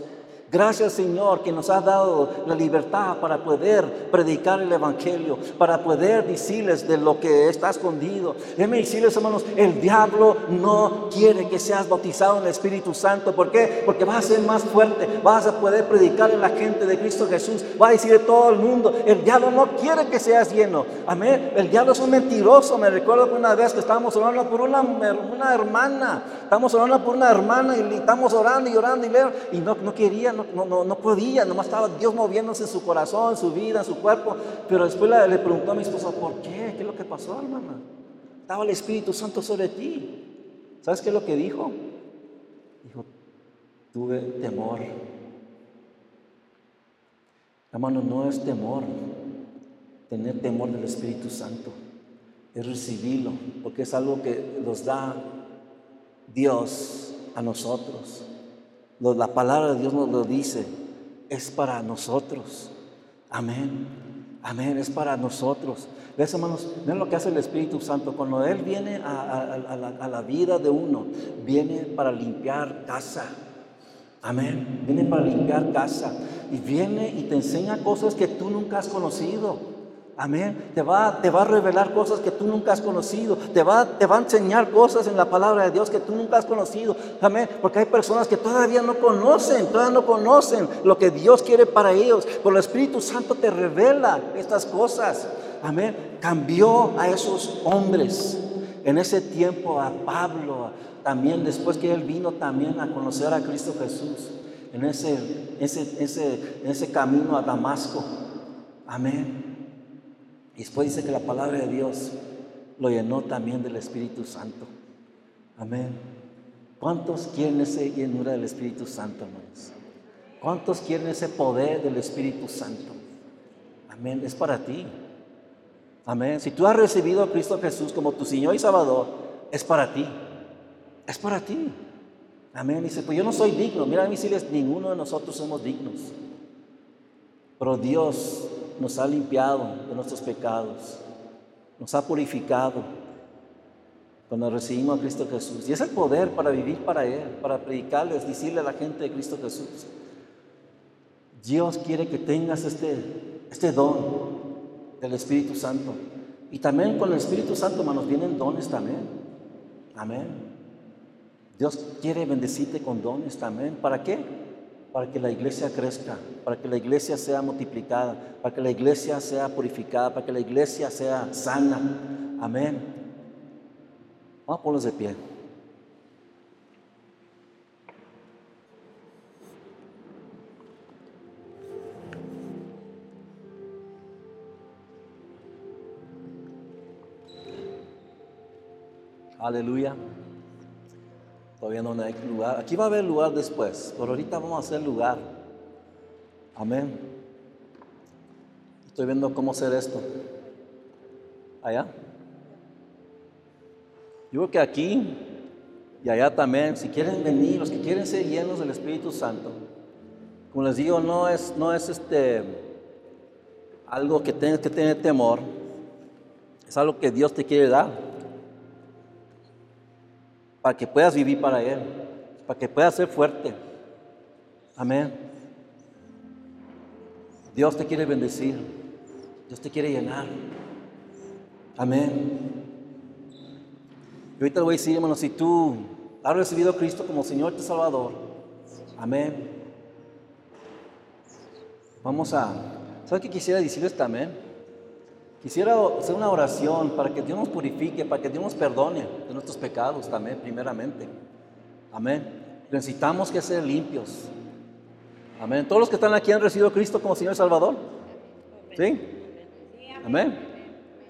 Gracias Señor que nos ha dado la libertad para poder predicar el Evangelio, para poder decirles de lo que está escondido. Déjeme decirles hermanos, el diablo no quiere que seas bautizado en el Espíritu Santo. ¿Por qué? Porque vas a ser más fuerte, vas a poder predicarle a la gente de Cristo Jesús, va a decirle a todo el mundo, el diablo no quiere que seas lleno. Amén. El diablo es un mentiroso. Me recuerdo que una vez que estábamos orando por una, hermana, estábamos orando por una hermana y estamos orando y orando y, y no, no quería no, no, no, podía, nomás estaba Dios moviéndose en su corazón, en su vida, en su cuerpo. Pero después le, preguntó a mi esposa, ¿por qué? ¿Qué es lo que pasó, hermana? Estaba el Espíritu Santo sobre ti. ¿Sabes qué es lo que dijo? Dijo, tuve temor. Hermano, no es temor tener temor del Espíritu Santo, es recibirlo, porque es algo que nos da Dios a nosotros. La palabra de Dios nos lo dice. Es para nosotros. Amén. Amén. Es para nosotros. ¿Ves, hermanos? Ven lo que hace el Espíritu Santo. Cuando Él viene a, la, vida de uno, viene para limpiar casa. Amén. Viene para limpiar casa. Y viene y te enseña cosas que tú nunca has conocido. Amén. Te va, te va a revelar cosas que tú nunca has conocido. Te va, te va a enseñar cosas en la palabra de Dios que tú nunca has conocido. Amén. Porque hay personas que todavía no conocen, todavía no conocen lo que Dios quiere para ellos. Pero el Espíritu Santo te revela estas cosas. Amén. Cambió a esos hombres. En ese tiempo a Pablo, también después que él vino también a conocer a Cristo Jesús. En ese, ese, ese, ese camino a Damasco. Amén. Y después dice que la palabra de Dios lo llenó también del Espíritu Santo. Amén. ¿Cuántos quieren esa llenura del Espíritu Santo, hermanos? ¿Cuántos quieren ese poder del Espíritu Santo? Amén. Es para ti. Amén. Si tú has recibido a Cristo Jesús como tu Señor y Salvador, es para ti. Es para ti. Amén. Dice, pues yo no soy digno. Mira, mí si ninguno de nosotros somos dignos. Pero Dios nos ha limpiado de nuestros pecados, nos ha purificado cuando recibimos a Cristo Jesús. Y es el poder para vivir para Él, para predicarles, decirle a la gente de Cristo Jesús. Dios quiere que tengas este, este don del Espíritu Santo. Y también con el Espíritu Santo, hermanos, vienen dones también. Amén. Dios quiere bendecirte con dones también. ¿Para qué? Para que la iglesia crezca, para que la iglesia sea multiplicada, para que la iglesia sea purificada, para que la iglesia sea sana. Amén. Vamos a ponernos de pie. Aleluya. Todavía no hay lugar. Aquí va a haber lugar después, pero ahorita vamos a hacer lugar. Amén. Estoy viendo cómo hacer esto. Allá. Yo creo que aquí y allá también, si quieren venir, los que quieren ser llenos del Espíritu Santo, como les digo, no es, no es este algo que tengas que tener temor, es algo que Dios te quiere dar para que puedas vivir para Él, para que puedas ser fuerte. Amén. Dios te quiere bendecir, Dios te quiere llenar. Amén. Y ahorita le voy a decir, hermano, si tú has recibido a Cristo como Señor y Salvador, amén. Vamos a, ¿sabes qué quisiera decirles también? Quisiera hacer una oración para que Dios nos purifique, para que Dios nos perdone de nuestros pecados también, primeramente. Amén. Necesitamos que ser limpios. Amén. Todos los que están aquí han recibido a Cristo como Señor y Salvador. ¿Sí? Amén.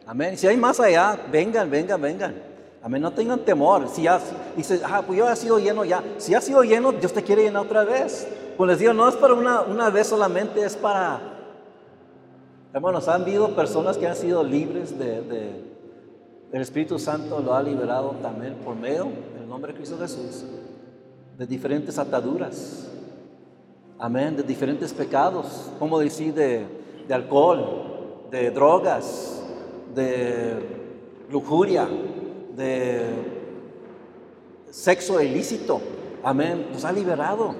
Amén. Si hay más allá, vengan, vengan, vengan. Amén. No tengan temor. Si ya dice, ah, pues yo he sido lleno ya. Si ha sido lleno, Dios te quiere llenar otra vez. Pues les digo, no es para una, una vez solamente, es para Hermanos, han habido personas que han sido libres de, del Espíritu Santo, lo ha liberado también por medio del nombre de Cristo Jesús, de diferentes ataduras. Amén, de diferentes pecados, como decir, de, de alcohol, de drogas, de lujuria, de sexo ilícito. Amén, nos ha liberado.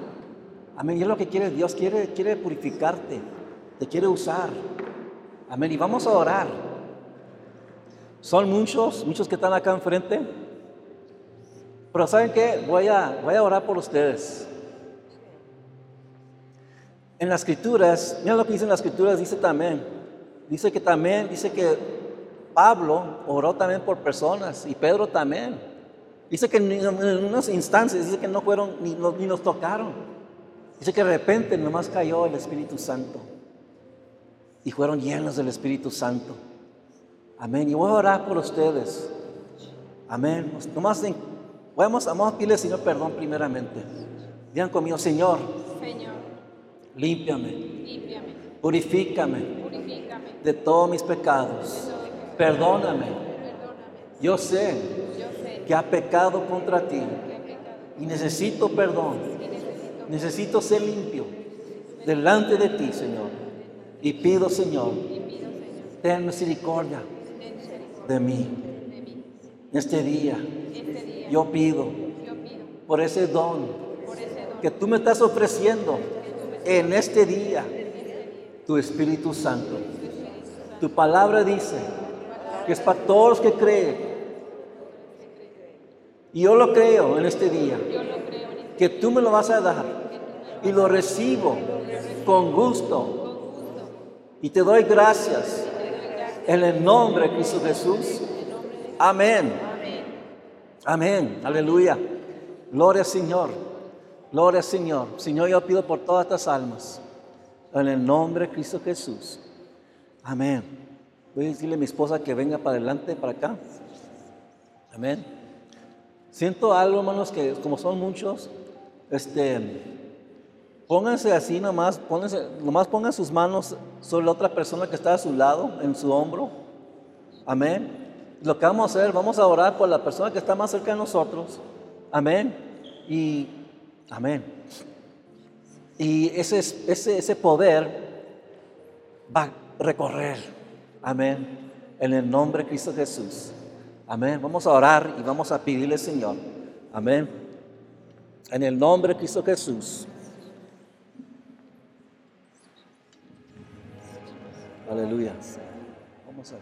Amén, y es lo que quiere Dios, quiere, quiere purificarte, te quiere usar. Amén. Y vamos a orar. Son muchos, muchos que están acá enfrente. Pero ¿saben qué? Voy a, voy a orar por ustedes. En las escrituras, mira lo que dice en las escrituras, dice también, dice que también, dice que Pablo oró también por personas y Pedro también. Dice que en, unas instancias, dice que no fueron ni, ni nos tocaron. Dice que de repente nomás cayó el Espíritu Santo y fueron llenos del Espíritu Santo. Amén. Y voy a orar por ustedes. Amén. Nomás vamos, vamos a pedirle al Señor perdón primeramente. Digan conmigo, Señor. Señor. Límpiame. Límpiame. Purifícame. Purifícame. De todos mis pecados. Perdóname. Yo sé, que ha pecado contra ti. Y necesito perdón. necesito ser limpio delante de ti, Señor. Y pido, Señor, ten misericordia de mí. Este día, yo pido por ese don que tú me estás ofreciendo en este día, tu Espíritu Santo. Tu palabra dice que es para todos los que creen. Y yo lo creo en este día, que tú me lo vas a dar y lo recibo con gusto. Y te doy gracias en el nombre de Cristo Jesús. Amén. Amén. Aleluya. Gloria al Señor. Gloria al Señor. Señor, yo pido por todas estas almas. En el nombre de Cristo Jesús. Amén. Voy a decirle a mi esposa que venga para adelante, para acá. Amén. Siento algo, hermanos, que como son muchos, este, pónganse así nomás, pónganse, nomás pongan sus manos sobre la otra persona que está a su lado, en su hombro. Amén. Lo que vamos a hacer, vamos a orar por la persona que está más cerca de nosotros. Amén. Y, amén. Y ese, ese, ese poder va a recorrer. Amén. En el nombre de Cristo Jesús. Amén. Vamos a orar y vamos a pedirle, Señor. Amén. En el nombre de Cristo Jesús. Aleluya. Vamos a.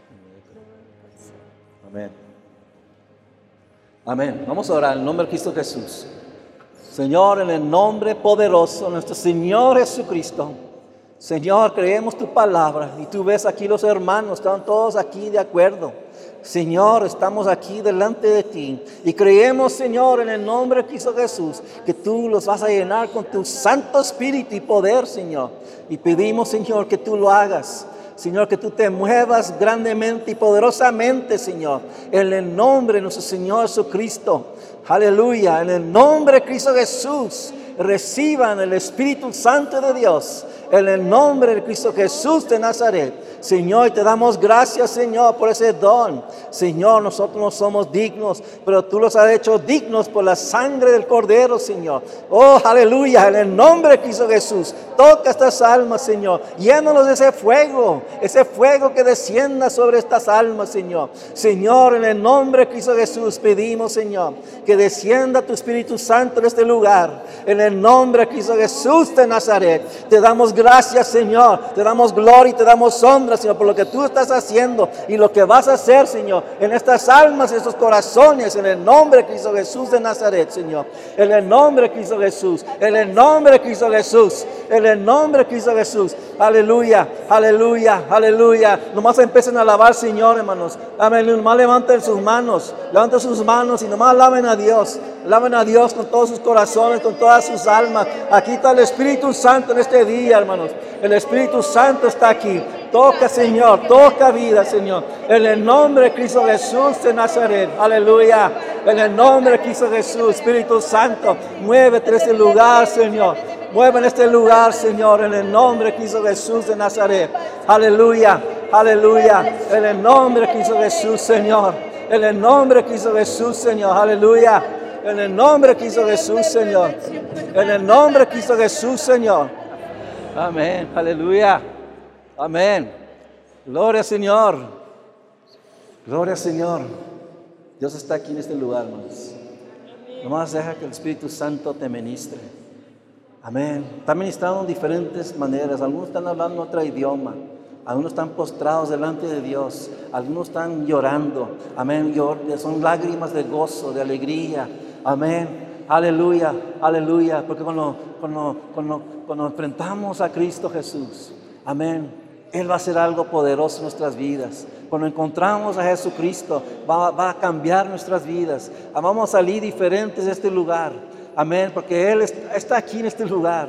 Amén. Amén. Vamos a orar en el nombre de Cristo Jesús. Señor, en el nombre poderoso de nuestro Señor Jesucristo. Señor, creemos tu palabra y tú ves aquí los hermanos, están todos aquí de acuerdo. Señor, estamos aquí delante de ti y creemos, Señor, en el nombre de Cristo Jesús, que tú los vas a llenar con tu Santo Espíritu y poder, Señor. Y pedimos, Señor, que tú lo hagas. Señor, que tú te muevas grandemente y poderosamente, Señor, en el nombre de nuestro Señor Jesucristo. Aleluya, en el nombre de Cristo Jesús, reciban el Espíritu Santo de Dios, en el nombre de Cristo Jesús de Nazaret. Señor, te damos gracias, Señor, por ese don. Señor, nosotros no somos dignos, pero tú los has hecho dignos por la sangre del Cordero, Señor. Oh, aleluya, en el nombre de Cristo Jesús. Toca estas almas, Señor. Llénanos de ese fuego, ese fuego que descienda sobre estas almas, Señor. Señor, en el nombre de Cristo Jesús pedimos, Señor, que descienda tu Espíritu Santo en este lugar. En el nombre de Cristo Jesús de Nazaret. Te damos gracias, Señor. Te damos gloria y te damos honra, Señor, por lo que tú estás haciendo y lo que vas a hacer, Señor, en estas almas, en estos corazones, en el nombre de Cristo Jesús de Nazaret, Señor. En el nombre de Cristo Jesús. En el nombre de Cristo Jesús. En el nombre de Cristo Jesús. Aleluya, aleluya, aleluya. Nomás empiecen a alabar, Señor, hermanos. Amén. Nomás levanten sus manos. Levanten sus manos y nomás alaben a Dios. Alaben a Dios con todos sus corazones, con todas sus almas. Aquí está el Espíritu Santo en este día, hermanos. El Espíritu Santo está aquí. Toca, Señor, toca vida, Señor. En el nombre de Cristo Jesús de Nazaret. Aleluya. En el nombre de Cristo Jesús, Espíritu Santo, muévete este lugar, Señor. Mueve en este lugar, Señor, en el nombre de Cristo Jesús de Nazaret. Aleluya, aleluya. En el nombre de Cristo Jesús, Señor. En el nombre de Cristo Jesús, Señor. Aleluya. En el nombre de Cristo Jesús, Señor. En el nombre de Cristo Jesús, Señor. Amén. Aleluya. Amén. Gloria, Señor. Gloria, Señor. Dios está aquí en este lugar, hermanos. Nomás deja que el Espíritu Santo te ministre. Amén. Está ministrando en diferentes maneras. Algunos están hablando otro idioma. Algunos están postrados delante de Dios. Algunos están llorando. Amén. Son lágrimas de gozo, de alegría. Amén. Aleluya, aleluya. Porque cuando, cuando, cuando, cuando enfrentamos a Cristo Jesús, amén, Él va a hacer algo poderoso en nuestras vidas. Cuando encontramos a Jesucristo, va, va a cambiar nuestras vidas. Vamos a salir diferentes de este lugar. Amén, porque Él está aquí en este lugar.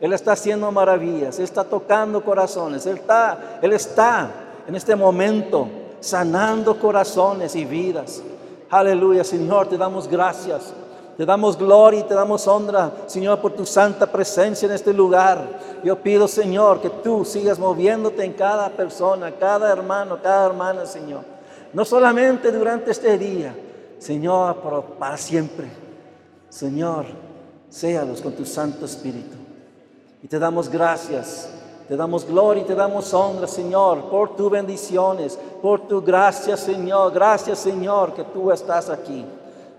Él está haciendo maravillas, Él está tocando corazones, Él está, Él está en este momento sanando corazones y vidas. Aleluya, Señor, te damos gracias. Te damos gloria y te damos honra, Señor, por tu santa presencia en este lugar. Yo pido, Señor, que tú sigas moviéndote en cada persona, cada hermano, cada hermana, Señor. No solamente durante este día, Señor, pero para siempre. Señor, séalos con tu Santo Espíritu. Y te damos gracias, te damos gloria y te damos honra, Señor, por tus bendiciones, por tu gracia, Señor. Gracias, Señor, que tú estás aquí.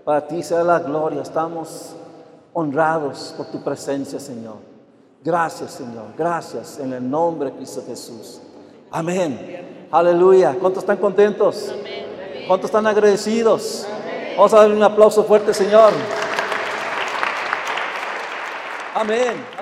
Para ti sea la gloria. Estamos honrados por tu presencia, Señor. Gracias, Señor. Gracias en el nombre de Cristo Jesús. Amén. Aleluya. ¿Cuántos están contentos? ¿Cuántos están agradecidos? Vamos a darle un aplauso fuerte, Señor. Amén.